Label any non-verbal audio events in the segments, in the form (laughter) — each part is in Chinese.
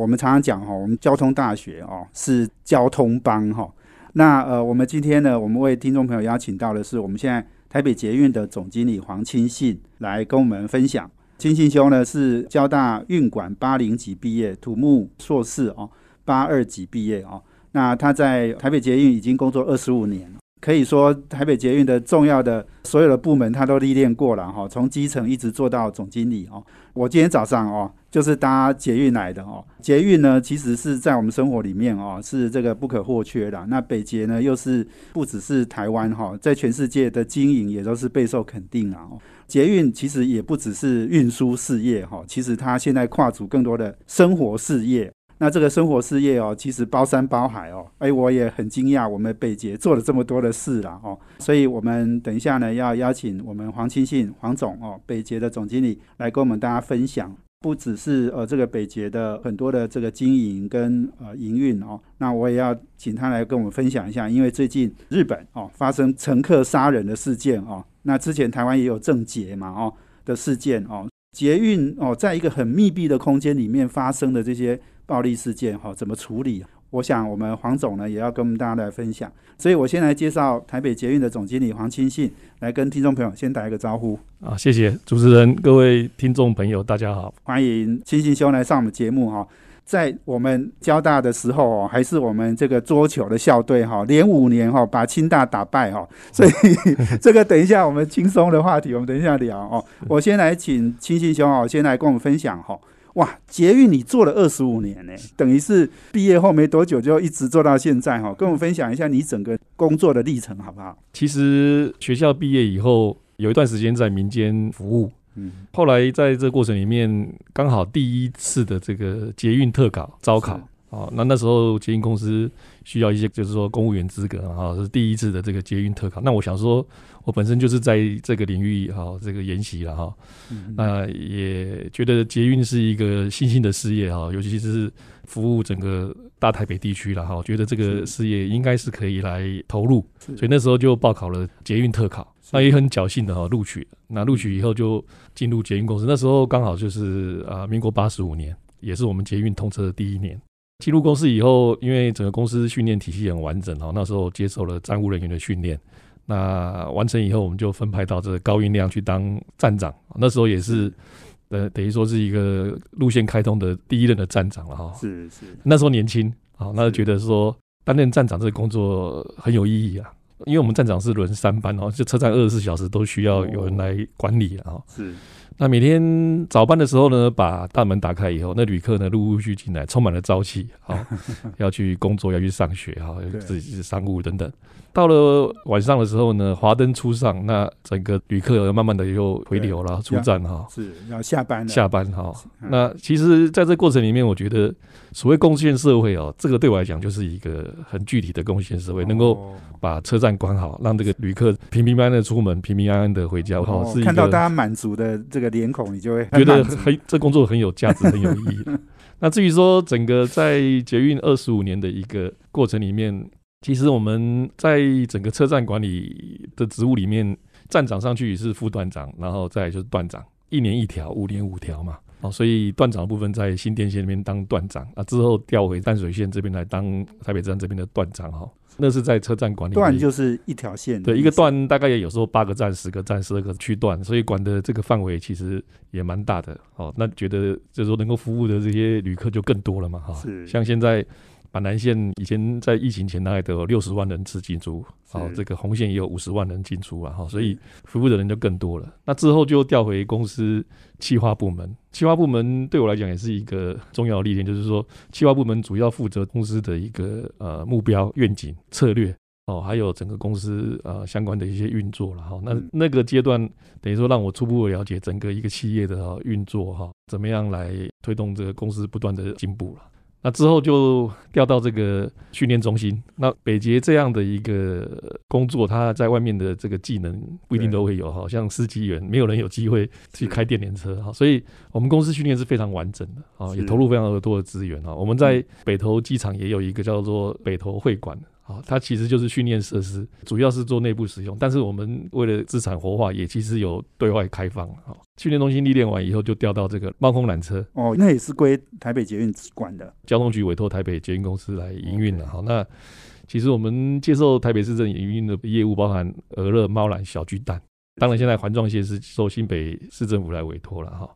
我们常常讲哈，我们交通大学哦是交通帮哈。那呃，我们今天呢，我们为听众朋友邀请到的是我们现在台北捷运的总经理黄清信来跟我们分享。清信兄呢是交大运管八零级毕业，土木硕士哦，八二级毕业哦。那他在台北捷运已经工作二十五年了。可以说，台北捷运的重要的所有的部门，他都历练过了哈，从基层一直做到总经理哦。我今天早上哦，就是搭捷运来的哦。捷运呢，其实是在我们生活里面哦，是这个不可或缺的。那北捷呢，又是不只是台湾哈，在全世界的经营也都是备受肯定啊。捷运其实也不只是运输事业哈，其实它现在跨足更多的生活事业。那这个生活事业哦，其实包山包海哦，哎，我也很惊讶，我们北捷做了这么多的事了哦，所以我们等一下呢，要邀请我们黄清信黄总哦，北捷的总经理来跟我们大家分享，不只是呃这个北捷的很多的这个经营跟呃营运哦，那我也要请他来跟我们分享一下，因为最近日本哦发生乘客杀人的事件哦，那之前台湾也有政捷嘛哦的事件哦，捷运哦在一个很密闭的空间里面发生的这些。暴力事件哈怎么处理？我想我们黄总呢也要跟我们大家来分享，所以我先来介绍台北捷运的总经理黄清信，来跟听众朋友先打一个招呼啊，谢谢主持人，各位听众朋友大家好，欢迎清信兄来上我们节目哈。在我们交大的时候哦，还是我们这个桌球的校队哈，连五年哈把清大打败哈，所以 (laughs) 这个等一下我们轻松的话题，我们等一下聊哦。我先来请清信兄哦，先来跟我们分享哈。哇，捷运你做了二十五年呢，等于是毕业后没多久就一直做到现在哈。跟我们分享一下你整个工作的历程好不好？其实学校毕业以后有一段时间在民间服务，嗯，后来在这过程里面刚好第一次的这个捷运特考招考。哦，那那时候捷运公司需要一些，就是说公务员资格啊，是第一次的这个捷运特考。那我想说，我本身就是在这个领域哈，这个研习了哈，那也觉得捷运是一个新兴的事业哈，尤其是服务整个大台北地区了哈，觉得这个事业应该是可以来投入，所以那时候就报考了捷运特考，那也很侥幸的哈录取。那录取以后就进入捷运公司，那时候刚好就是啊，民国八十五年，也是我们捷运通车的第一年。进入公司以后，因为整个公司训练体系很完整哦，那时候接受了站务人员的训练。那完成以后，我们就分派到这个高运量去当站长。那时候也是，呃，等于说是一个路线开通的第一任的站长了哈。是是，那时候年轻啊，那就觉得说担任站长这个工作很有意义啊。因为我们站长是轮三班哦，就车站二十四小时都需要有人来管理啊。是。那每天早班的时候呢，把大门打开以后，那旅客呢陆陆续进来，充满了朝气，好 (laughs) 要去工作，要去上学，哈，自己是商务等等。到了晚上的时候呢，华灯初上，那整个旅客慢慢的又回流了，出站哈，是要下班了，下班哈。那其实在这过程里面，我觉得所谓贡献社会哦，这个对我来讲就是一个很具体的贡献社会，能够把车站管好，让这个旅客平平安安的出门，平平安安的回家，哦，是看到大家满足的这个脸孔，你就会觉得很这工作很有价值，很有意义。(laughs) 那至于说整个在捷运二十五年的一个过程里面。其实我们在整个车站管理的职务里面，站长上去也是副段长，然后再就是段长，一年一条，五年五条嘛。哦，所以段长的部分在新店线那边当段长啊，之后调回淡水线这边来当台北站这边的段长哈。那是在车站管理。段就是一条线，对，一个段大概也有时候八个站、十个站、十二个区段，所以管的这个范围其实也蛮大的。哦，那觉得就是说能够服务的这些旅客就更多了嘛哈。是，像现在。板南线以前在疫情前大概都有六十万人次进出，好，这个红线也有五十万人进出啊，哈，所以服务的人就更多了。那之后就调回公司企划部门，企划部门对我来讲也是一个重要的历练，就是说企划部门主要负责公司的一个呃目标、愿景、策略哦，还有整个公司呃相关的一些运作了哈。那那个阶段等于说让我初步了解整个一个企业的运作哈，怎么样来推动这个公司不断的进步了。那之后就调到这个训练中心。那北捷这样的一个工作，他在外面的这个技能不一定都会有哈，像司机员，没有人有机会去开电联车哈。所以我们公司训练是非常完整的啊，也投入非常多的资源啊。我们在北投机场也有一个叫做北投会馆。啊，它其实就是训练设施，主要是做内部使用。但是我们为了资产活化，也其实有对外开放。啊，训练中心历练完以后，就调到这个猫空缆车。哦，那也是归台北捷运管的，交通局委托台北捷运公司来营运的。好，那其实我们接受台北市政营运的业务，包含鹅乐、猫缆、小巨蛋。当然，现在环状线是受新北市政府来委托了。哈。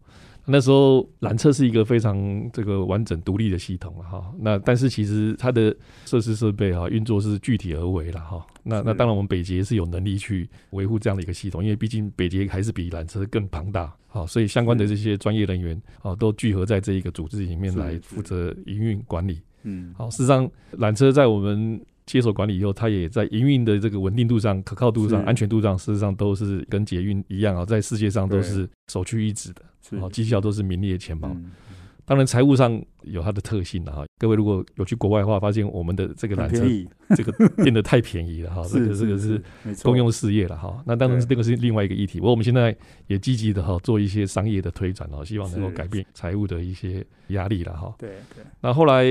那时候缆车是一个非常这个完整独立的系统了哈，那但是其实它的设施设备哈运作是具体而为了哈，那那当然我们北捷是有能力去维护这样的一个系统，因为毕竟北捷还是比缆车更庞大，好，所以相关的这些专业人员啊都聚合在这一个组织里面来负责营运管理，嗯，好，事实上缆车在我们。接手管理以后，它也在营运的这个稳定度上、可靠度上、安全度上，事实上都是跟捷运一样啊，在世界上都是首屈一指的，好绩效都是名列前茅。当然，财务上有它的特性的哈。各位如果有去国外的话，发现我们的这个缆车这个变得太便宜了哈。(laughs) 这个这个是公用事业了哈。那当然是这个是另外一个议题。不过我们现在也积极的哈做一些商业的推展哦，希望能够改变财务的一些压力了哈。对对。那后来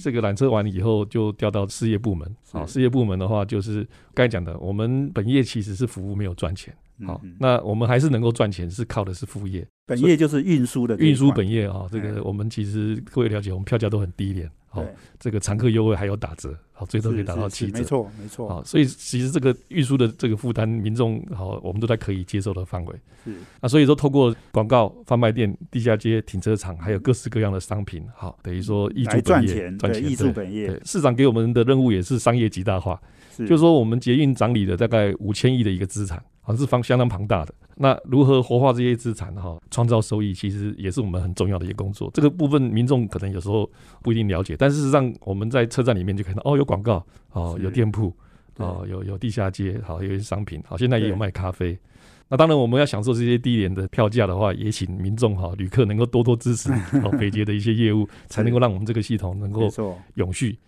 这个缆车完以后，就调到事业部门。好，事业部门的话，就是刚才讲的，我们本业其实是服务，没有赚钱。好，那我们还是能够赚钱，是靠的是副业。本业就是运输的运输本业啊，这个我们其实各位了解，我们票价都很低廉。好，这个常客优惠还有打折，好，最多可以打到七折。没错，没错。好，所以其实这个运输的这个负担，民众好，我们都在可以接受的范围。是。那所以说，透过广告、贩卖店、地下街、停车场，还有各式各样的商品，好，等于说易助本业，赚钱，易助本业。市长给我们的任务也是商业极大化，就是说我们捷运掌理的大概五千亿的一个资产。还是方相当庞大的，那如何活化这些资产哈，创造收益，其实也是我们很重要的一个工作。这个部分民众可能有时候不一定了解，但事实上我们在车站里面就看到，哦，有广告，哦，有店铺，哦，有有地下街，好，有一些商品，好，现在也有卖咖啡。那当然我们要享受这些低廉的票价的话，也请民众哈，旅客能够多多支持 (laughs) 哦，北捷的一些业务，才能够让我们这个系统能够永续。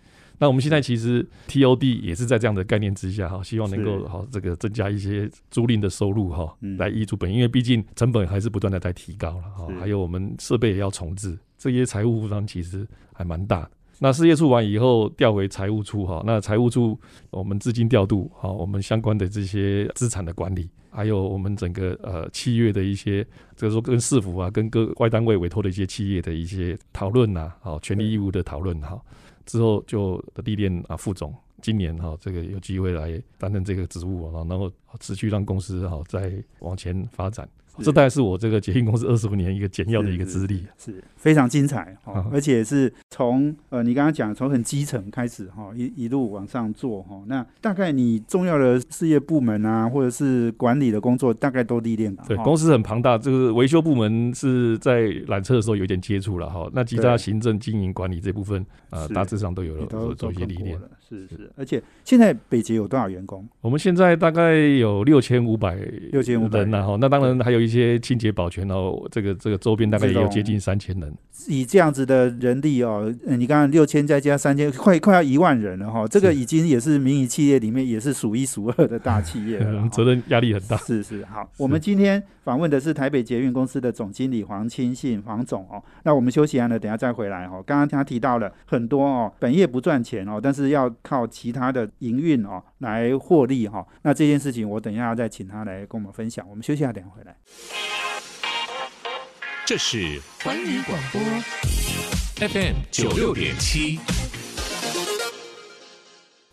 那我们现在其实 TOD 也是在这样的概念之下哈，希望能够好这个增加一些租赁的收入哈，来依租本，因为毕竟成本还是不断的在提高了哈，还有我们设备也要重置，这些财务负担其实还蛮大的。那事业处完以后调回财务处哈，那财务处我们资金调度好，我们相关的这些资产的管理，还有我们整个呃契约的一些，就是说跟市府啊，跟各外单位委托的一些企业的一些讨论呐，好权利义务的讨论哈。之后就历练啊，副总，今年哈这个有机会来担任这个职务啊，然后持续让公司哈在往前发展。这大概是我这个捷运公司二十五年一个简要的一个资历，是非常精彩哈，而且是从呃你刚刚讲从很基层开始哈，一一路往上做哈。那大概你重要的事业部门啊，或者是管理的工作，大概都历练对，公司很庞大，这个维修部门是在缆车的时候有点接触了哈。那其他行政、经营、管理这部分啊，大致上都有了做一些历练。是是，而且现在北捷有多少员工？我们现在大概有六千五百六千五百人然后那当然还有一些清洁保全哦，这个这个周边大概也有接近三千人。以这样子的人力哦，你刚刚六千再加三千，快快要一万人了哈。这个已经也是民营企业里面也是数一数二的大企业了，责任压力很大。是是，好，我们今天访问的是台北捷运公司的总经理黄清信黄总哦。那我们休息完了，等下再回来哦。刚刚他提到了很多哦，本业不赚钱哦，但是要靠其他的营运哦来获利哈。那这件事情我等一下再请他来跟我们分享。我们休息下，等下回来。这是环宇广播 FM 九六点七，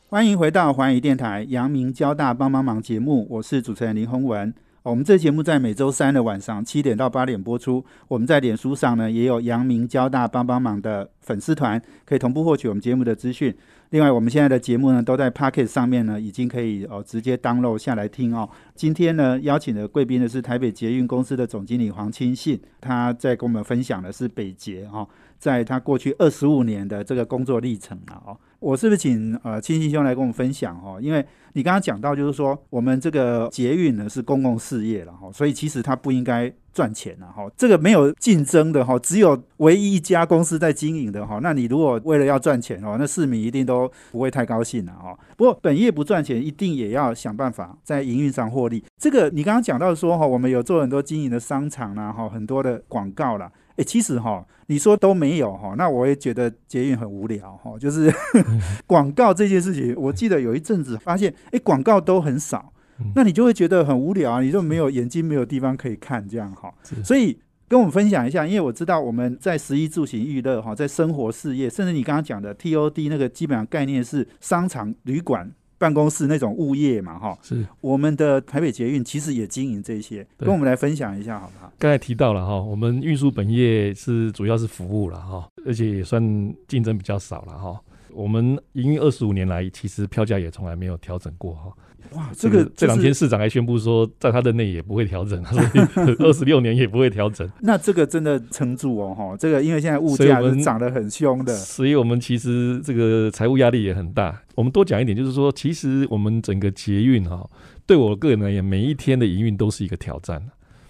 欢迎回到环宇电台阳明交大帮帮忙节目，我是主持人林宏文。我们这节目在每周三的晚上七点到八点播出。我们在脸书上呢也有阳明交大帮帮忙的粉丝团，可以同步获取我们节目的资讯。另外，我们现在的节目呢，都在 Pocket 上面呢，已经可以哦直接 download 下来听哦。今天呢，邀请的贵宾呢是台北捷运公司的总经理黄清信，他在跟我们分享的是北捷哈，在他过去二十五年的这个工作历程啊哦。我是不是请呃清新兄来跟我们分享哈？因为你刚刚讲到，就是说我们这个捷运呢是公共事业了哈，所以其实它不应该赚钱了哈。这个没有竞争的哈，只有唯一一家公司在经营的哈。那你如果为了要赚钱哦，那市民一定都不会太高兴了哈。不过本业不赚钱，一定也要想办法在营运上获利。这个你刚刚讲到说哈，我们有做很多经营的商场啦哈，很多的广告啦。哎，其实哈，你说都没有哈，那我也觉得捷运很无聊哈。就是 (laughs) 广告这件事情，我记得有一阵子发现，哎，广告都很少，那你就会觉得很无聊啊，你就没有眼睛没有地方可以看这样哈。所以跟我们分享一下，因为我知道我们在十一住行娱乐哈，在生活事业，甚至你刚刚讲的 TOD 那个基本上概念是商场旅馆。办公室那种物业嘛，哈，是我们的台北捷运其实也经营这些，跟我们来分享一下好不好？刚才提到了哈，我们运输本业是主要是服务了哈，而且也算竞争比较少了哈。我们营运二十五年来，其实票价也从来没有调整过哈。哇，这个这两天市长还宣布说，在他的内也不会调整，所以 (laughs) 二十六年也不会调整。那这个真的撑住哦，哈，这个因为现在物价是涨得很凶的，所以我们其实这个财务压力也很大。我们多讲一点，就是说，其实我们整个捷运哈，对我个人而言，每一天的营运都是一个挑战。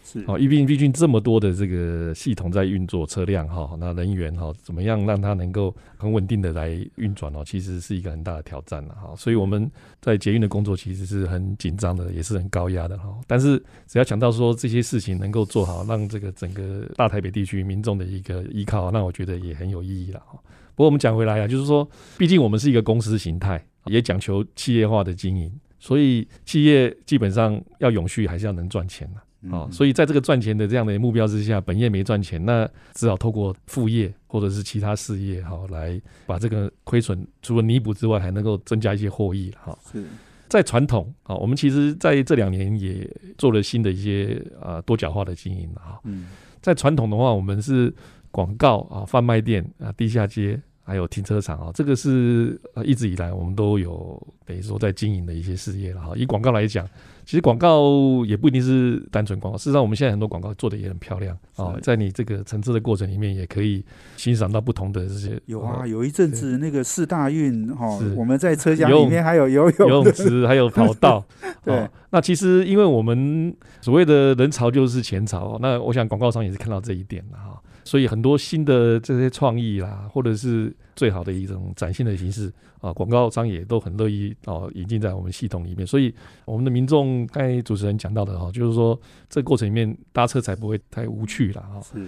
是好，毕竟毕竟这么多的这个系统在运作，车辆哈，那人员哈，怎么样让它能够很稳定的来运转哦，其实是一个很大的挑战了哈。所以我们在捷运的工作其实是很紧张的，也是很高压的哈。但是只要强调说这些事情能够做好，让这个整个大台北地区民众的一个依靠，那我觉得也很有意义了哈。不过我们讲回来啊，就是说，毕竟我们是一个公司形态，也讲求企业化的经营，所以企业基本上要永续，还是要能赚钱的。哦，所以在这个赚钱的这样的目标之下，本业没赚钱，那只好透过副业或者是其他事业，哈，来把这个亏损除了弥补之外，还能够增加一些获益，哈。是在传统啊，我们其实在这两年也做了新的一些啊多角化的经营啊。嗯，在传统的话，我们是广告啊、贩卖店啊、地下街。还有停车场啊，这个是呃一直以来我们都有等于说在经营的一些事业了哈。以广告来讲，其实广告也不一定是单纯广告，事实上我们现在很多广告做的也很漂亮啊，在你这个乘车的过程里面也可以欣赏到不同的这些。有啊，有一阵子那个四大运哈，我们在车厢里面还有游泳 (laughs) 游泳池，还有跑道。(laughs) 对，那其实因为我们所谓的人潮就是钱潮，那我想广告商也是看到这一点了哈。所以很多新的这些创意啦，或者是最好的一种展现的形式啊，广告商也都很乐意哦引进在我们系统里面。所以我们的民众，刚才主持人讲到的哈，就是说这过程里面搭车才不会太无趣了哈。是，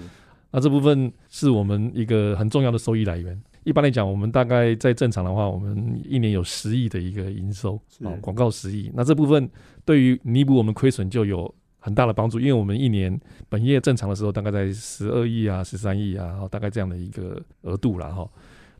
那这部分是我们一个很重要的收益来源。一般来讲，我们大概在正常的话，我们一年有十亿的一个营收啊，广告十亿。那这部分对于弥补我们亏损就有。很大的帮助，因为我们一年本业正常的时候，大概在十二亿啊、十三亿啊，大概这样的一个额度了哈。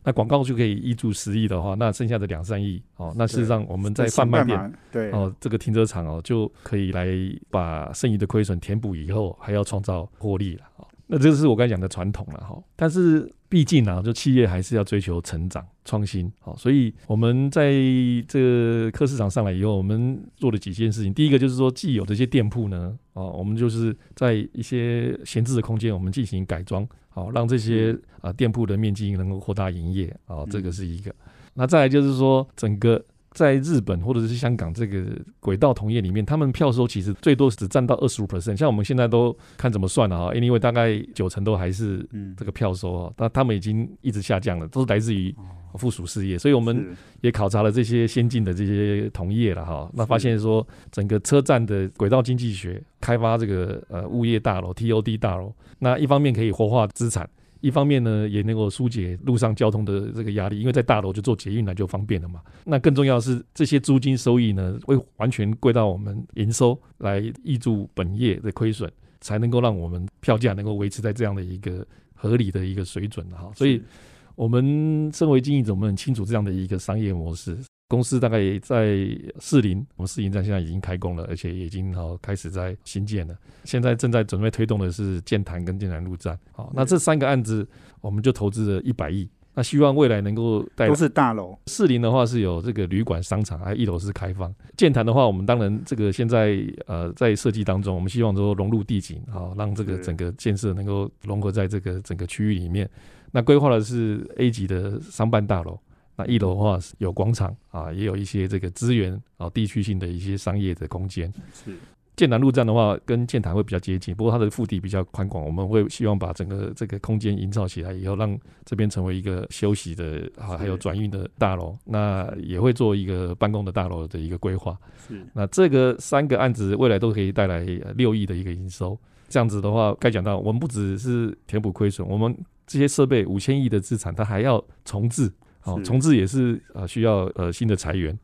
那广告就可以一注十亿的话，那剩下的两三亿哦，那事实上我们在贩卖店对哦，这个停车场哦，就可以来把剩余的亏损填补以后，还要创造获利了啊。那这是我刚才讲的传统了哈，但是毕竟呢，就企业还是要追求成长创新，好，所以我们在这个客市场上来以后，我们做了几件事情。第一个就是说，既有这些店铺呢，啊，我们就是在一些闲置的空间，我们进行改装，好，让这些啊店铺的面积能够扩大营业，啊，这个是一个。那再来就是说，整个。在日本或者是香港这个轨道同业里面，他们票收其实最多只占到二十五 percent。像我们现在都看怎么算了哈，anyway 大概九成都还是这个票收啊，那他们已经一直下降了，都是来自于附属事业。所以我们也考察了这些先进的这些同业了哈，那发现说整个车站的轨道经济学开发这个呃物业大楼 TOD 大楼，那一方面可以活化资产。一方面呢，也能够疏解路上交通的这个压力，因为在大楼就做捷运来就方便了嘛。那更重要是，这些租金收益呢，会完全归到我们营收来挹注本业的亏损，才能够让我们票价能够维持在这样的一个合理的一个水准哈。所以，我们身为经营者，我们很清楚这样的一个商业模式。公司大概也在士林，我们士林站现在已经开工了，而且已经好开始在新建了。现在正在准备推动的是建潭跟建南路站。好，那这三个案子我们就投资了一百亿。那希望未来能够带都是大楼。士林的话是有这个旅馆、商场，还有一楼是开放。建潭的话，我们当然这个现在呃在设计当中，我们希望说融入地景，好让这个整个建设能够融合在这个整个区域里面。那规划的是 A 级的商办大楼。那一楼的话有广场啊，也有一些这个资源啊，地区性的一些商业的空间。是。建南路站的话，跟建潭会比较接近，不过它的腹地比较宽广，我们会希望把整个这个空间营造起来以后，让这边成为一个休息的啊，还有转运的大楼。那也会做一个办公的大楼的一个规划。是。那这个三个案子未来都可以带来六亿的一个营收。这样子的话，该讲到我们不只是填补亏损，我们这些设备五千亿的资产，它还要重置。好，重置也是啊，需要呃新的裁员。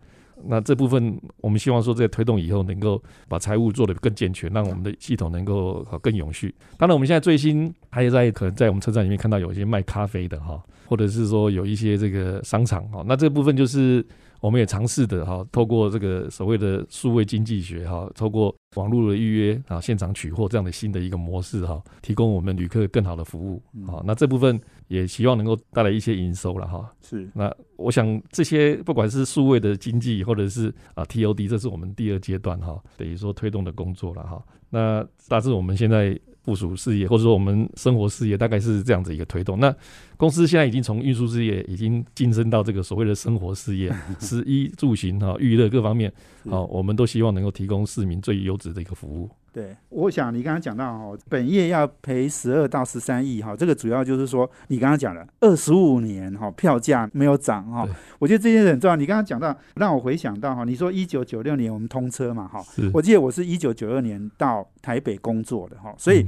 那这部分，我们希望说，在推动以后，能够把财务做得更健全，让我们的系统能够更永续。当然，我们现在最新还有在可能在我们车站里面看到有一些卖咖啡的哈，或者是说有一些这个商场哈。那这部分就是我们也尝试的哈，透过这个所谓的数位经济学哈，透过网络的预约啊，现场取货这样的新的一个模式哈，提供我们旅客更好的服务啊。那这部分。也希望能够带来一些营收了哈。是，那我想这些不管是数位的经济，或者是啊 TOD，这是我们第二阶段哈，等于说推动的工作了哈。那大致我们现在部署事业，或者说我们生活事业，大概是这样子一个推动。那公司现在已经从运输事业已经晋升到这个所谓的生活事业，(laughs) 食衣住行哈，娱乐各方面，好，我们都希望能够提供市民最优质的一个服务。对，我想你刚刚讲到哈，本业要赔十二到十三亿哈，这个主要就是说你刚刚讲了二十五年哈，票价没有涨哈，我觉得这些很重要。你刚刚讲到，让我回想到哈，你说一九九六年我们通车嘛哈，我记得我是一九九二年到台北工作的哈，所以。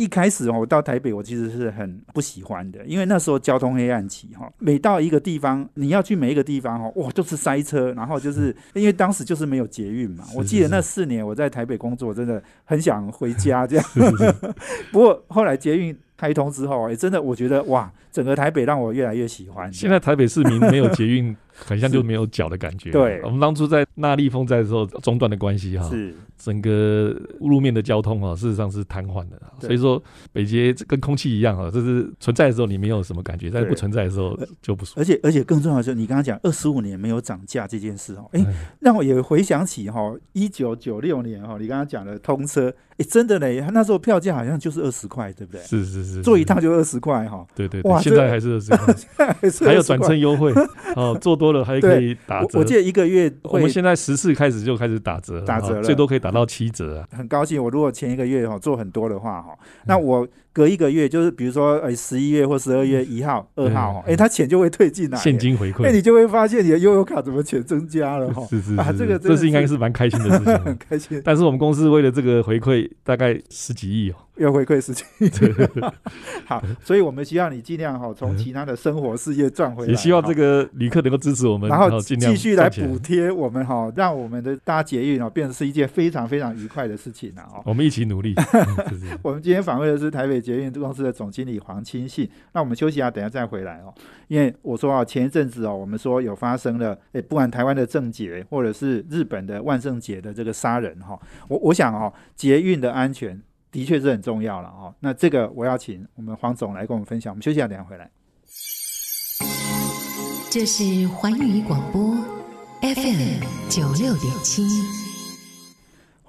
一开始哦，我到台北，我其实是很不喜欢的，因为那时候交通黑暗期哈。每到一个地方，你要去每一个地方哈，哇，都是塞车，然后就是 (laughs) 因为当时就是没有捷运嘛。我记得那四年我在台北工作，真的很想回家这样。(laughs) 不过后来捷运开通之后，也真的我觉得哇，整个台北让我越来越喜欢。现在台北市民没有捷运。(laughs) 很像就没有脚的感觉。对，我们当初在那立风在的时候中断的关系哈，是整个路面的交通啊，事实上是瘫痪的。所以说北捷跟空气一样啊，就是存在的时候你没有什么感觉，但是不存在的时候就不舒服。而且而且更重要的是，你刚刚讲二十五年没有涨价这件事哦，哎，让我也回想起哈，一九九六年哈，你刚刚讲的通车，哎，真的嘞，那时候票价好像就是二十块，对不对？是是是，坐一趟就二十块哈。对对，哇，现在还是二十块，(laughs) 还有转乘优惠 (laughs) 哦，坐多。了还可以打折，我记得一个月，我们现在十四开始就开始打折，打折了，最多可以打到七折啊！很高兴，我如果前一个月哈做很多的话哈，那我。隔一个月，就是比如说，呃，十一月或十二月一号、二号，哎，他钱就会退进来，现金回馈，哎，你就会发现你的悠游卡怎么钱增加了哈。是是啊，这个这是应该是蛮开心的事情，(laughs) 很开心。但是我们公司为了这个回馈，大概十几亿哦，要回馈十几亿。(laughs) 好，所以我们希望你尽量哈，从其他的生活事业赚回来，也希望这个旅客能够支持我们，然后继续来补贴我们哈，让我们的搭捷运哦，变成是一件非常非常愉快的事情啊！哦，我们一起努力。(laughs) 我们今天访问的是台北捷运公司的。总经理黄清信，那我们休息一下，等下再回来哦。因为我说啊，前一阵子哦，我们说有发生了，诶，不管台湾的政捷或者是日本的万圣节的这个杀人哈，我我想哦，捷运的安全的确是很重要了哦。那这个我要请我们黄总来跟我们分享。我们休息一下，等下回来。这是环宇广播 FM 九六点七。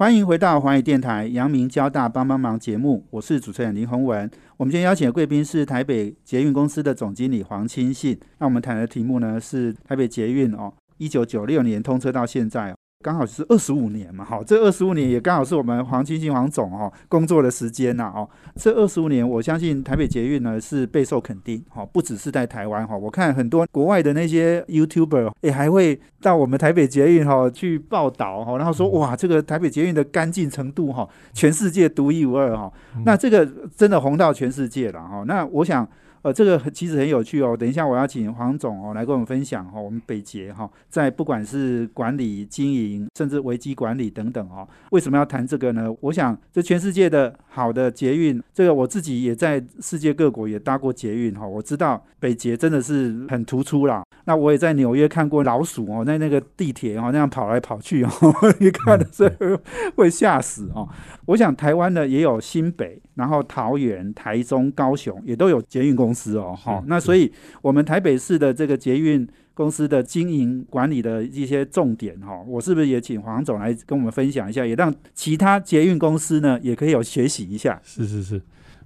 欢迎回到华语电台阳明交大帮帮忙节目，我是主持人林宏文。我们今天邀请的贵宾是台北捷运公司的总经理黄清信。那我们谈的题目呢是台北捷运哦，一九九六年通车到现在哦。刚好是二十五年嘛，好，这二十五年也刚好是我们黄清信黄总哦工作的时间呐，哦，这二十五年我相信台北捷运呢是备受肯定，哈，不只是在台湾哈，我看很多国外的那些 YouTuber 也还会到我们台北捷运哈去报道哈，然后说哇，这个台北捷运的干净程度哈，全世界独一无二哈，那这个真的红到全世界了哈，那我想。呃，这个其实很有趣哦。等一下，我要请黄总哦来跟我们分享哈，我们北捷哈在不管是管理、经营，甚至危机管理等等哦，为什么要谈这个呢？我想，这全世界的好的捷运，这个我自己也在世界各国也搭过捷运哈，我知道北捷真的是很突出啦。那我也在纽约看过老鼠哦，在那个地铁哦那样跑来跑去哦，(laughs) 你看的时候会吓死哦。我想台湾呢也有新北，然后桃园、台中、高雄也都有捷运公。公司哦，好，那所以我们台北市的这个捷运公司的经营管理的一些重点哈，我是不是也请黄总来跟我们分享一下，也让其他捷运公司呢也可以有学习一下？是是是，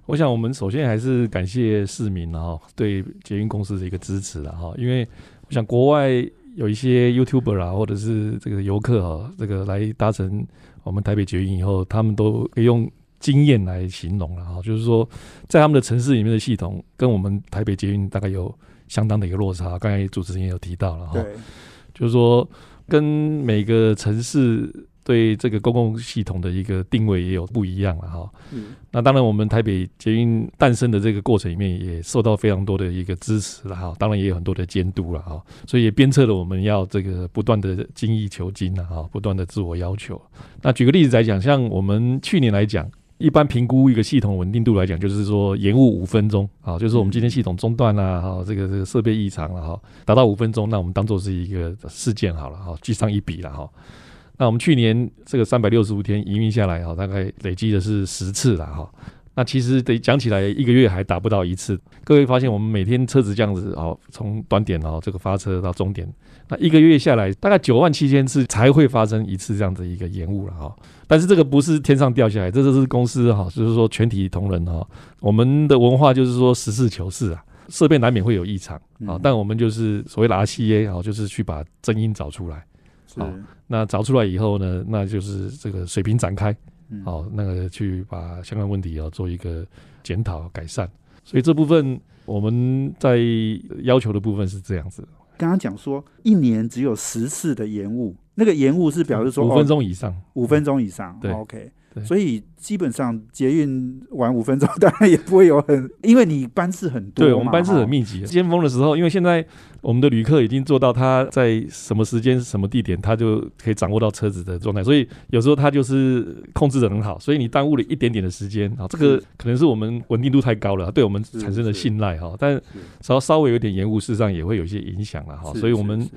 我想我们首先还是感谢市民哈对捷运公司的一个支持了哈，因为我想国外有一些 YouTuber 啊，或者是这个游客啊，这个来搭乘我们台北捷运以后，他们都可以用经验来形容了哈，就是说在他们的城市里面的系统跟我们台北捷运大概有相当的一个落差。刚才主持人也有提到了哈，就是说跟每个城市。对这个公共系统的一个定位也有不一样了哈。嗯，那当然，我们台北捷运诞生的这个过程里面，也受到非常多的一个支持了哈。当然，也有很多的监督了哈。所以也鞭策了我们要这个不断的精益求精了哈，不断的自我要求。那举个例子来讲，像我们去年来讲，一般评估一个系统稳定度来讲，就是说延误五分钟啊，就是我们今天系统中断啦哈，这个这个设备异常了哈，达到五分钟，那我们当做是一个事件好了哈，记上一笔了哈。那我们去年这个三百六十五天营运下来哈，大概累积的是十次了哈。那其实得讲起来，一个月还达不到一次。各位发现，我们每天车子这样子哦，从端点哦这个发车到终点，那一个月下来，大概九万七千次才会发生一次这样的一个延误了哈。但是这个不是天上掉下来，这就是公司哈，就是说全体同仁哈，我们的文化就是说实事求是啊，设备难免会有异常啊，但我们就是所谓的 RCA 啊，就是去把真因找出来。好，那找出来以后呢，那就是这个水平展开，好，那个去把相关问题要做一个检讨改善。所以这部分我们在要求的部分是这样子。刚刚讲说一年只有十次的延误，那个延误是表示说五分钟以上，五分钟以上。对，OK。所以基本上捷运晚五分钟，当然也不会有很，(laughs) 因为你班次很多。对我们班次很密集。尖峰的时候，因为现在我们的旅客已经做到他在什么时间、什么地点，他就可以掌握到车子的状态，所以有时候他就是控制的很好。所以你耽误了一点点的时间啊，这个可能是我们稳定度太高了，对我们产生了信赖哈。但稍稍微有点延误，事实上也会有一些影响了哈。所以我们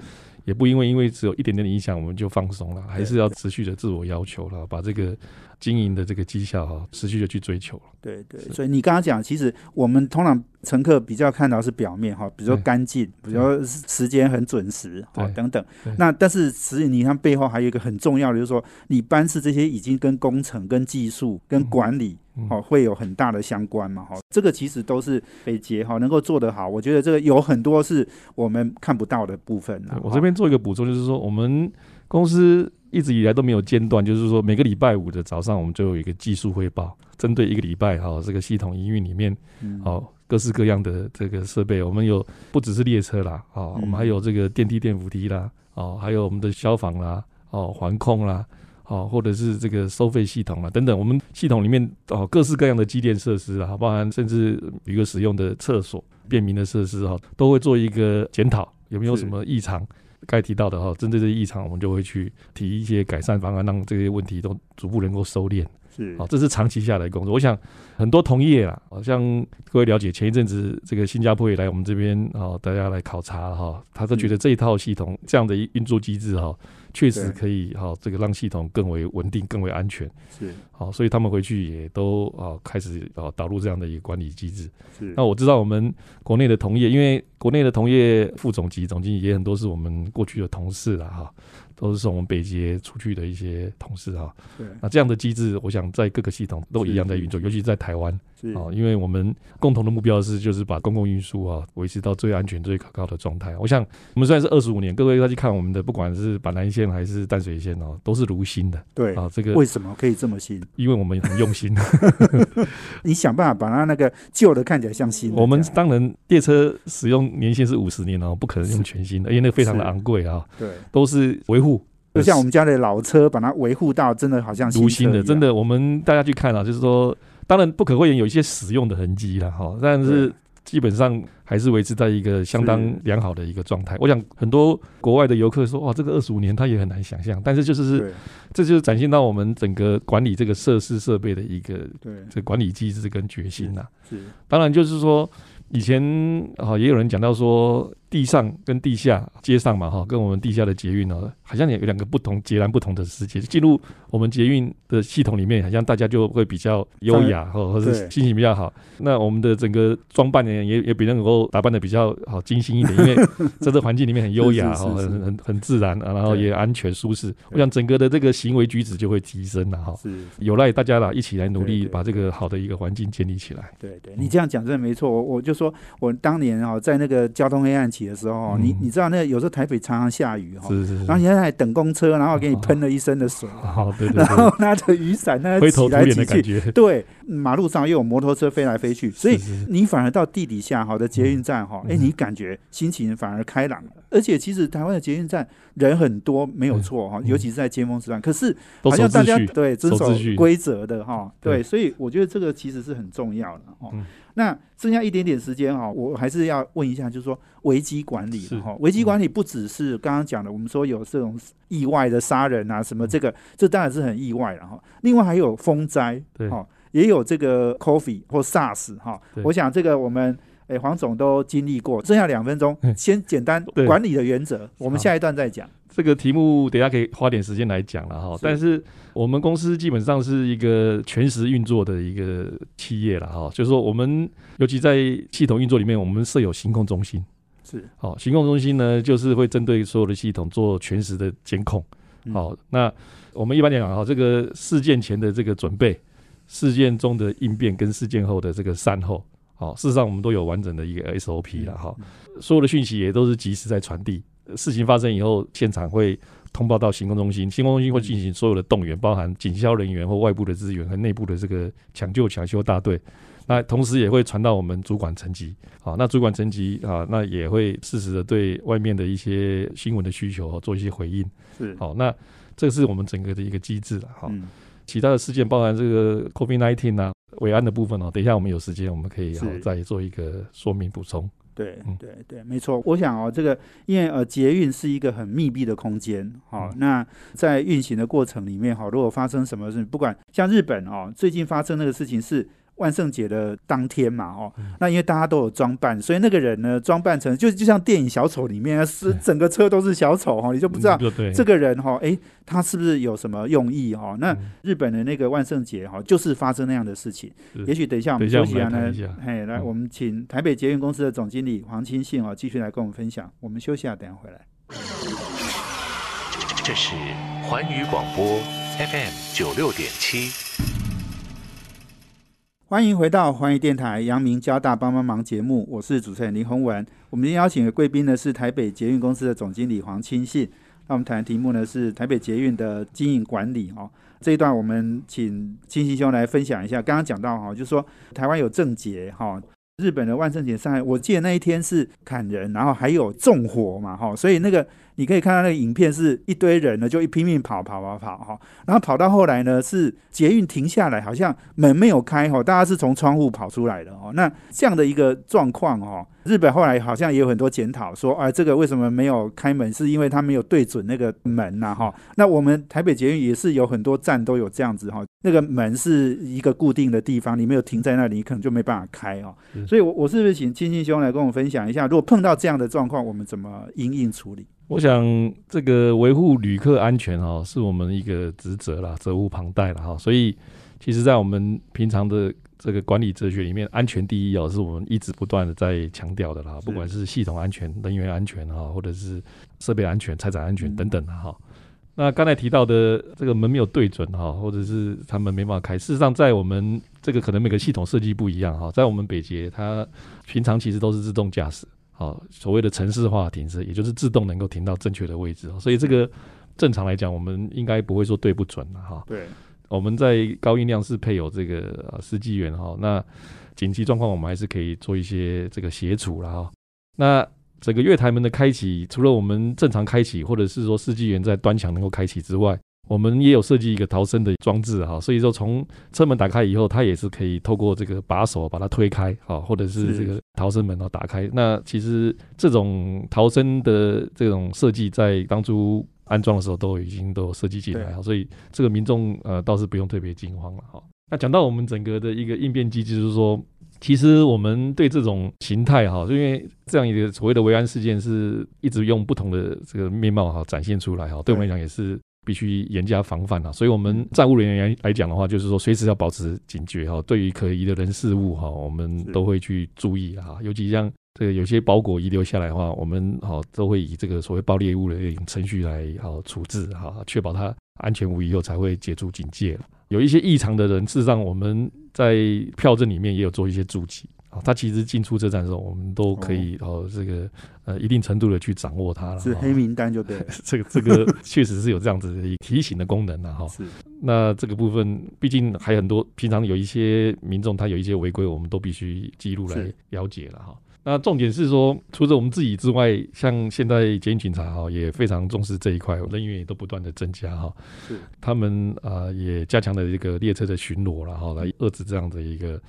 也不因为因为只有一点点的影响，我们就放松了，还是要持续的自我要求了，把这个。经营的这个绩效哈，持续的去追求了对对，所以你刚刚讲，其实我们通常乘客比较看到是表面哈，比如说干净，比如说时间很准时，好等等。那但是实际你看背后还有一个很重要的，就是说你班次这些已经跟工程、跟技术、跟管理哦会有很大的相关嘛哈。这个其实都是北捷哈能够做得好，我觉得这个有很多是我们看不到的部分。我这边做一个补充，就是说我们公司。一直以来都没有间断，就是说每个礼拜五的早上，我们就有一个技术汇报，针对一个礼拜哈，这个系统营运里面，哦，各式各样的这个设备，我们有不只是列车啦，哦，我们还有这个电梯、电扶梯啦，哦，还有我们的消防啦，哦，环控啦，哦，或者是这个收费系统啦等等，我们系统里面哦，各式各样的机电设施啊，包含甚至一个使用的厕所、便民的设施哈，都会做一个检讨，有没有什么异常。该提到的哈，针对这些异常，我们就会去提一些改善方案，让这些问题都逐步能够收敛。是，好，这是长期下来工作。我想很多同业啊，好像各位了解，前一阵子这个新加坡也来我们这边啊，大家来考察哈，他都觉得这一套系统这样的运作机制哈。确实可以哈，这个让系统更为稳定、更为安全。是好，所以他们回去也都啊开始啊导入这样的一个管理机制。是那我知道我们国内的同业，因为国内的同业副总级、总经理也很多是我们过去的同事了哈。都是从我们北捷出去的一些同事哈，对，那这样的机制，我想在各个系统都一样在运作，尤其在台湾，啊，因为我们共同的目标是就是把公共运输啊维持到最安全、最可靠的状态。我想我们虽然是二十五年，各位再去看我们的，不管是板南线还是淡水线哦，都是如新的。对啊，这个为什么可以这么新？因为我们很用心。(laughs) 你想办法把它那个旧的看起来像新。我们当然列车使用年限是五十年哦，不可能用全新的，因为那个非常的昂贵啊。对，都是维护。就像我们家的老车，把它维护到真的好像如新的，真的，我们大家去看啊，就是说，当然不可讳言有一些使用的痕迹了哈，但是基本上还是维持在一个相当良好的一个状态。我想很多国外的游客说，哇，这个二十五年他也很难想象，但是就是是，这就是展现到我们整个管理这个设施设备的一个对这管理机制跟决心呐。是，当然就是说。以前啊，也有人讲到说，地上跟地下街上嘛，哈，跟我们地下的捷运呢，好像也有两个不同、截然不同的世界。进入我们捷运的系统里面，好像大家就会比较优雅，或或是心情比较好。那我们的整个装扮呢，也也比能够打扮的比较好、精心一点，因为 (laughs) 在这环境里面很优雅，哈，很很很自然，然后也安全舒适。我想整个的这个行为举止就会提升了，哈。是，有赖大家啦，一起来努力，把这个好的一个环境建立起来。对对，你这样讲真的没错，我我就。说我当年啊，在那个交通黑暗期。期的时候哦，你你知道那有时候台北常常下雨哈，然后你在等公车，然后给你喷了一身的水，(laughs) 然后，拿着雨伞那灰头土挤来挤脸的感去，对，马路上又有摩托车飞来飞去，所以你反而到地底下好的捷运站哈，哎、嗯。你感觉心情反而开朗了。而且其实台湾的捷运站人很多，没有错哈，嗯。尤其是在尖峰时段。可是好像大家对遵守规则的哈，对，所以我觉得这个其实是很重要的哦。嗯那剩下一点点时间哈，我还是要问一下，就是说危机管理是哈，危机管理不只是刚刚讲的，我们说有这种意外的杀人啊什么，这个这当然是很意外了哈。另外还有风灾，对哈，也有这个 coffee 或 SARS 哈对。我想这个我们诶黄总都经历过，剩下两分钟，嗯先简单管理的原则，我们下一段再讲。这个题目等下可以花点时间来讲了哈。但是我们公司基本上是一个全时运作的一个企业了哈，就是说我们尤其在系统运作里面，我们设有行控中心。是好，行控中心呢，就是会针对所有的系统做全时的监控。嗯好，那我们一般讲哈，这个事件前的这个准备，事件中的应变跟事件后的这个善后，好，事实上我们都有完整的一个 SOP 了哈。所有的讯息也都是及时在传递。呃事情发生以后，现场会通报到行控中心，行控中心会进行所有的动员，包含警消人员或外部的资源和内部的这个抢救抢修大队。那同时也会传到我们主管层级，好，那主管层级啊，那也会适时的对外面的一些新闻的需求哦做一些回应。是好，那这是我们整个的一个机制了。好，嗯其他的事件包含这个 COVID nineteen 啊、伟安的部分哦，等一下我们有时间我们可以好再做一个说明补充。对嗯对对，没错。我想哦，这个因为呃，捷运是一个很密闭的空间，好、嗯那在运行的过程里面，哈，如果发生什么事，不管像日本哦，最近发生那个事情是。万圣节的当天嘛，哦，嗯那因为大家都有装扮，所以那个人呢，装扮成就就像电影小丑里面，是整个车都是小丑哈，你就不知道这个人哈，哎，他是不是有什么用意哈？那嗯日本的那个万圣节哈，就是发生那样的事情。也许等一下我们等一下休息啊呢我们来谈一下，嘿，来，嗯我们请台北捷运公司的总经理黄清信哦，继续来跟我们分享。我们休息啊，等下回来。这是环宇广播 FM 九六点七。欢迎回到环宇电台阳明交大帮帮忙节目，我是主持人林宏文。我们今天邀请的贵宾呢是台北捷运公司的总经理黄清信。那我们谈的题目呢是台北捷运的经营管理哦。这一段我们请清信兄来分享一下。刚刚讲到哈，就是说台湾有正节哈，日本的万圣节上海，我记得那一天是砍人，然后还有纵火嘛哈，所以那个你可以看到那个影片是一堆人呢就一拼命跑跑跑跑哈，然后跑到后来呢是捷运停下来，好像门没有开哈，大家是从窗户跑出来的哦。那这样的一个状况哦，日本后来好像也有很多检讨说，啊，这个为什么没有开门，是因为他没有对准那个门呐、哈。那我们台北捷运也是有很多站都有这样子哈，那个门是一个固定的地方，你没有停在那里，你可能就没办法开哦。所以我，我是不是请亲信兄来跟我分享一下，如果碰到这样的状况，我们怎么应应处理？我想这个维护旅客安全哈，是我们一个职责啦，责无旁贷了哈。所以，其实，在我们平常的这个管理哲学里面，安全第一哦，是我们一直不断的在强调的啦。不管是系统安全、人员安全哈，或者是设备安全、财产安全嗯等等的哈。那刚才提到的这个门没有对准哈，或者是他们没办法开。事实上，在我们这个可能每个系统设计不一样哈，在我们北捷，它平常其实都是自动驾驶。好，所谓的城市化停车，也就是自动能够停到正确的位置，所以这个正常来讲，我们应该不会说对不准了哈。对，我们在高音量是配有这个呃司机员哈，那紧急状况我们还是可以做一些这个协助了哈。那整个月台门的开启，除了我们正常开启，或者是说司机员在端墙能够开启之外，我们也有设计一个逃生的装置哈，所以说从车门打开以后，它也是可以透过这个把手把它推开哈，或者是是这个逃生门哦打开。那其实这种逃生的这种设计在当初安装的时候都已经都有设计进来哈，所以这个民众呃倒是不用特别惊慌了哈。那讲到我们整个的一个应变机制，就是说。其实我们对这种形态哈，就因为这样一个所谓的维安事件是一直用不同的这个面貌哈展现出来哈，对我们来讲也是必须严加防范啊。所以我们站务人员来来讲的话，就是说随时要保持警觉哈，对于可疑的人事物哈，我们都会去注意哈。尤其像这个有些包裹遗留下来的话，我们好都会以这个所谓爆裂物的程序来好处置哈，确保它安全无虞后才会解除警戒。有一些异常的人，事实上我们在票证里面也有做一些注记啊，它其实进出车站的时候，我们都可以哦，这个呃一定程度的去掌握它了。是黑名单就对了。(laughs) 这个这个确实是有这样子的一提醒的功能了哈。是。那这个部分，毕竟还有很多平常有一些民众他有一些违规，我们都必须记录来了解了哈。那重点是说，除了我们自己之外，像现在检警察哈也非常重视这一块，人员也都不断的增加哈。是。他们啊也加强了这个列车的巡逻了哈，来遏制这样的一个。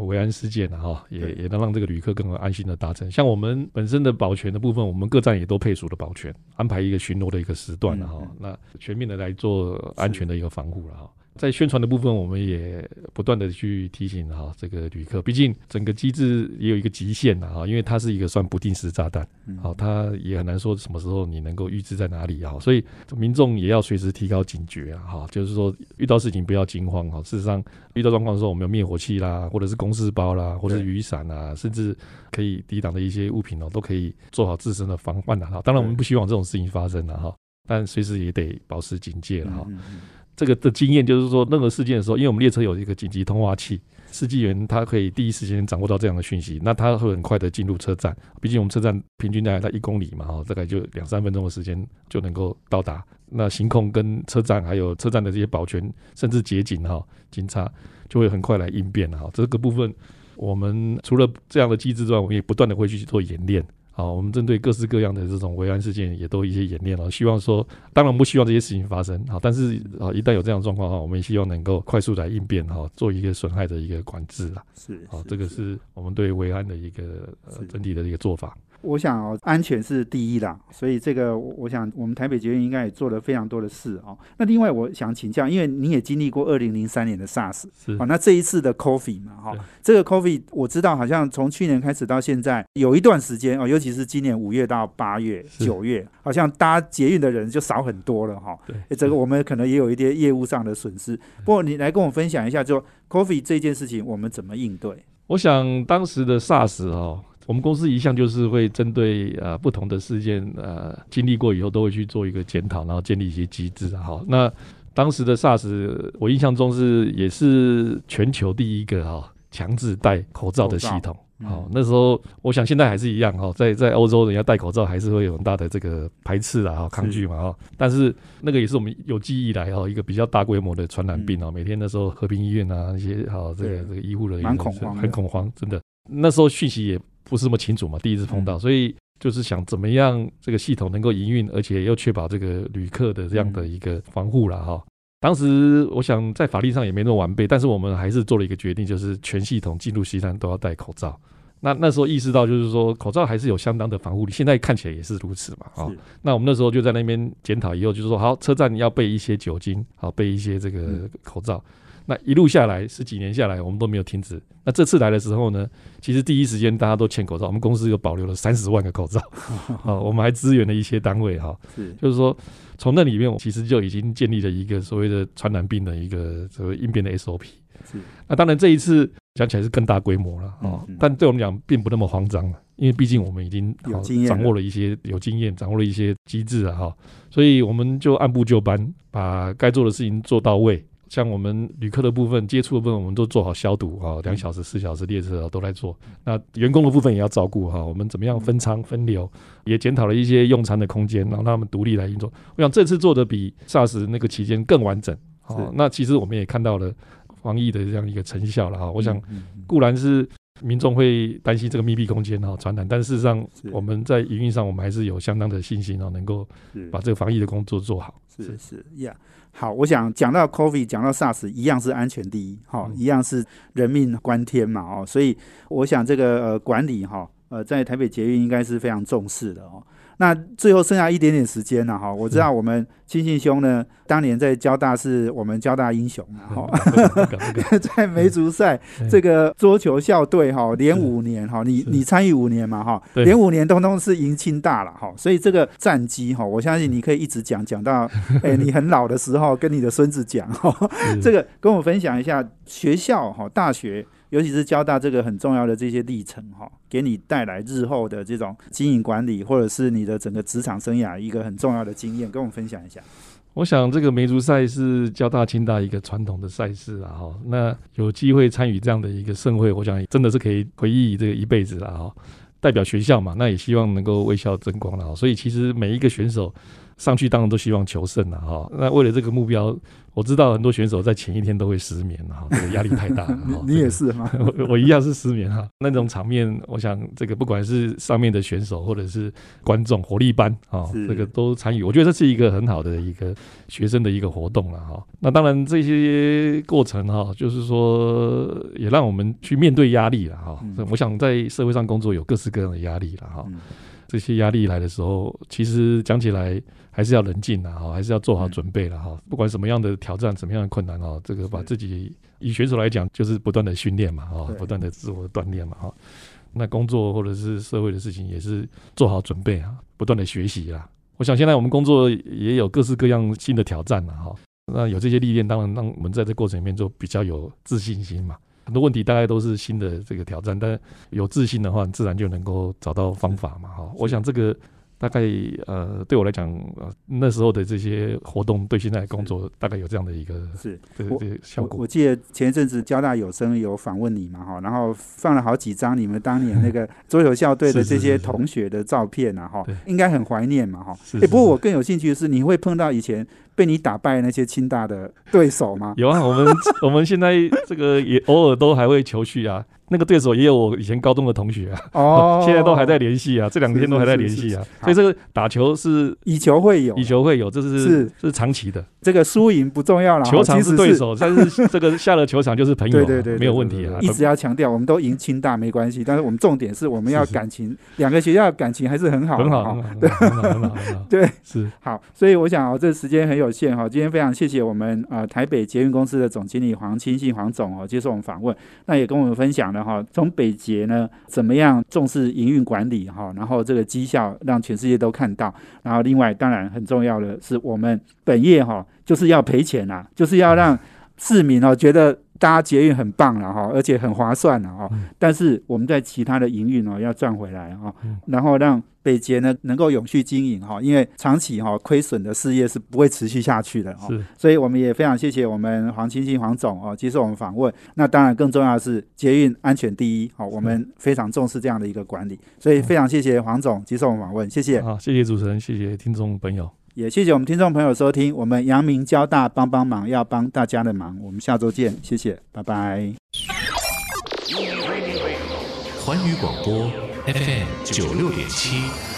维安事件啊哈，也也能让这个旅客更安心的达成。像我们本身的保全的部分，我们各站也都配属的保全，安排一个巡逻的一个时段了哈。那全面的来做安全的一个防护了哈。在宣传的部分，我们也不断的去提醒哈这个旅客，毕竟整个机制也有一个极限的哈，因为它是一个算不定时炸弹，好，它也很难说什么时候你能够预知在哪里哈，所以民众也要随时提高警觉啊哈，就是说遇到事情不要惊慌哈，事实上遇到状况的时候，我们有灭火器啦，或者是公事包啦，或者是雨伞啊，甚至可以抵挡的一些物品哦，都可以做好自身的防范的哈。当然我们不希望这种事情发生了哈，但随时也得保持警戒了哈。这个的经验就是说，任何事件的时候，因为我们列车有一个紧急通话器，司机员他可以第一时间掌握到这样的讯息，那他会很快的进入车站。毕竟我们车站平均大概在一公里嘛，哈，大概就两三分钟的时间就能够到达。那行控跟车站还有车站的这些保全，甚至捷警哈，警察就会很快来应变了哈。这个部分，我们除了这样的机制之外，我们也不断的会去做演练。好，我们针对各式各样的这种维安事件，也都一些演练了。希望说，当然不希望这些事情发生。好，但是啊，一旦有这样的状况哈，我们也希望能够快速来应变哈，做一个损害的一个管制啊。是，好，这个是我们对维安的一个呃整体的一个做法。我想哦，安全是第一啦，所以这个我想我们台北捷运应该也做了非常多的事哦。那另外我想请教，因为你也经历过二零零三年的 SARS，是那这一次的 Coffee 嘛，哈，这个 Coffee 我知道好像从去年开始到现在有一段时间哦，尤其是今年五月到八月、九月，好像搭捷运的人就少很多了哈。对，这个我们可能也有一些业务上的损失。不过你来跟我分享一下，就 Coffee 这件事情我们怎么应对？我想当时的 SARS 哦。我们公司一向就是会针对呃不同的事件呃经历过以后都会去做一个检讨，然后建立一些机制啊。好，那当时的 SARS 我印象中是也是全球第一个哈强制戴口罩的系统。好，那时候我想现在还是一样哈，在在欧洲人家戴口罩还是会有很大的这个排斥啊，哈抗拒嘛哈。但是那个也是我们有记忆以来哈一个比较大规模的传染病啊。每天那时候和平医院啊那些好这个这个医护人员蛮恐慌，很恐慌，真的。那时候讯息也。不是那么清楚嘛，第一次碰到，所以就是想怎么样这个系统能够营运，而且又确保这个旅客的这样的一个防护了哈。当时我想在法律上也没那么完备，但是我们还是做了一个决定，就是全系统进入西山都要戴口罩。那那时候意识到就是说口罩还是有相当的防护力，现在看起来也是如此嘛啊。那我们那时候就在那边检讨以后，就是说好车站要备一些酒精，好备一些这个口罩。那一路下来十几年下来，我们都没有停止。那这次来的时候呢，其实第一时间大家都欠口罩，我们公司又保留了三十万个口罩，啊，(laughs) 我们还支援了一些单位哈，是，就是说从那里面，我其实就已经建立了一个所谓的传染病的一个所谓应变的 SOP。是，那当然这一次讲起来是更大规模了啊，但对我们讲并不那么慌张了，因为毕竟我们已经有掌握了一些有经验，掌握了一些机制啊哈，所以我们就按部就班，把该做的事情做到位。像我们旅客的部分、接触的部分，我们都做好消毒啊，两小时、四小时列车都在做。那员工的部分也要照顾哈，我们怎么样分仓分流，也检讨了一些用餐的空间，让他们独立来运作。我想这次做的比 SARS 那个期间更完整。好，那其实我们也看到了防疫的这样一个成效了哈。我想固然是。民众会担心这个密闭空间哈传染，但事实上我们在营运上，我们还是有相当的信心哦，能够把这个防疫的工作做好。是是呀，好，我想讲到 COVID，讲到 SARS，一样是安全第一，哈，一样是人命关天嘛，哦，所以我想这个呃管理哈，呃，在台北捷运应该是非常重视的哦。那最后剩下一点点时间了哈，我知道我们亲信兄呢，当年在交大是我们交大英雄啊哈，(laughs) 在梅竹赛这个桌球校队哈，连五年哈，你你参与五年嘛哈，连五年通通是赢清大了哈，所以这个战绩哈，我相信你可以一直讲讲到哎你很老的时候，跟你的孙子讲哈，这个跟我分享一下学校哈，大学。尤其是交大这个很重要的这些历程哈，给你带来日后的这种经营管理，或者是你的整个职场生涯一个很重要的经验，跟我们分享一下。我想这个梅竹赛是交大、清大一个传统的赛事啊，哈，那有机会参与这样的一个盛会，我想真的是可以回忆这个一辈子了哈。代表学校嘛，那也希望能够为校争光了哈。所以其实每一个选手上去，当然都希望求胜了哈。那为了这个目标。我知道很多选手在前一天都会失眠哈，这个压力太大了。你也是吗？(laughs) 我我一样是失眠哈。那种场面，我想这个不管是上面的选手或者是观众，火力班啊，这个都参与。我觉得这是一个很好的一个学生的一个活动了哈。那当然这些过程哈，就是说也让我们去面对压力了哈。我想在社会上工作有各式各样的压力了哈。这些压力来的时候，其实讲起来。还是要冷静的哈，还是要做好准备了哈。不管什么样的挑战，什么样的困难哈，这个把自己以选手来讲，就是不断的训练嘛哈，不断的自我锻炼嘛哈。那工作或者是社会的事情，也是做好准备啊，不断的学习啦。我想现在我们工作也有各式各样新的挑战了哈。那有这些历练，当然让我们在这过程里面就比较有自信心嘛。很多问题大概都是新的这个挑战，但有自信的话，自然就能够找到方法嘛哈。我想这个。大概呃，对我来讲，呃，那时候的这些活动，对现在工作大概有这样的一个是这个这个效果。我记得前一阵子交大有声有访问你嘛，哈，然后放了好几张你们当年那个 (laughs) 桌球校队的这些同学的照片啊，哈，应该很怀念嘛，哈。哎，不过我更有兴趣的是，你会碰到以前被你打败那些清大的对手吗？有啊，我们我们现在这个也偶尔都还会求续啊。那个对手也有我以前高中的同学啊，哦，(laughs) 现在都还在联系啊，这两天都还在联系啊，所以这个打球是以球会友，以球会友，这是是。是长期的。这个输赢不重要了，球场是对手，但是这个下了球场就是朋友，对对对，没有问题啊。一直要强调，我们都赢清大没关系，但是我们重点是我们要感情，两个学校感情还是很好，很好，很好，很好，(laughs) 对，是。好。所以我想哦，这时间很有限哈，今天非常谢谢我们呃台北捷运公司的总经理黄清信黄总哦接受我们访问，那也跟我们分享了哈，从北捷呢怎么样重视营运管理哈，然后这个绩效让全世界都看到，然后另外当然很重要的是我们本业哈。就是要赔钱啊，就是要让市民哦觉得搭捷运很棒了哈，而且很划算了哈。但是我们在其他的营运哦要赚回来哈，然后让北捷呢能够永续经营哈，因为长期哈亏损的事业是不会持续下去的哈。所以我们也非常谢谢我们黄清新黄总哦接受我们访问。那当然更重要的是捷运安全第一好，我们非常重视这样的一个管理。所以非常谢谢黄总接受我们访问，谢谢。好，谢谢主持人，谢谢听众朋友。也谢谢我们听众朋友收听，我们阳明交大帮帮忙，要帮大家的忙，我们下周见，谢谢，拜拜。环宇广播 FM 九六点七。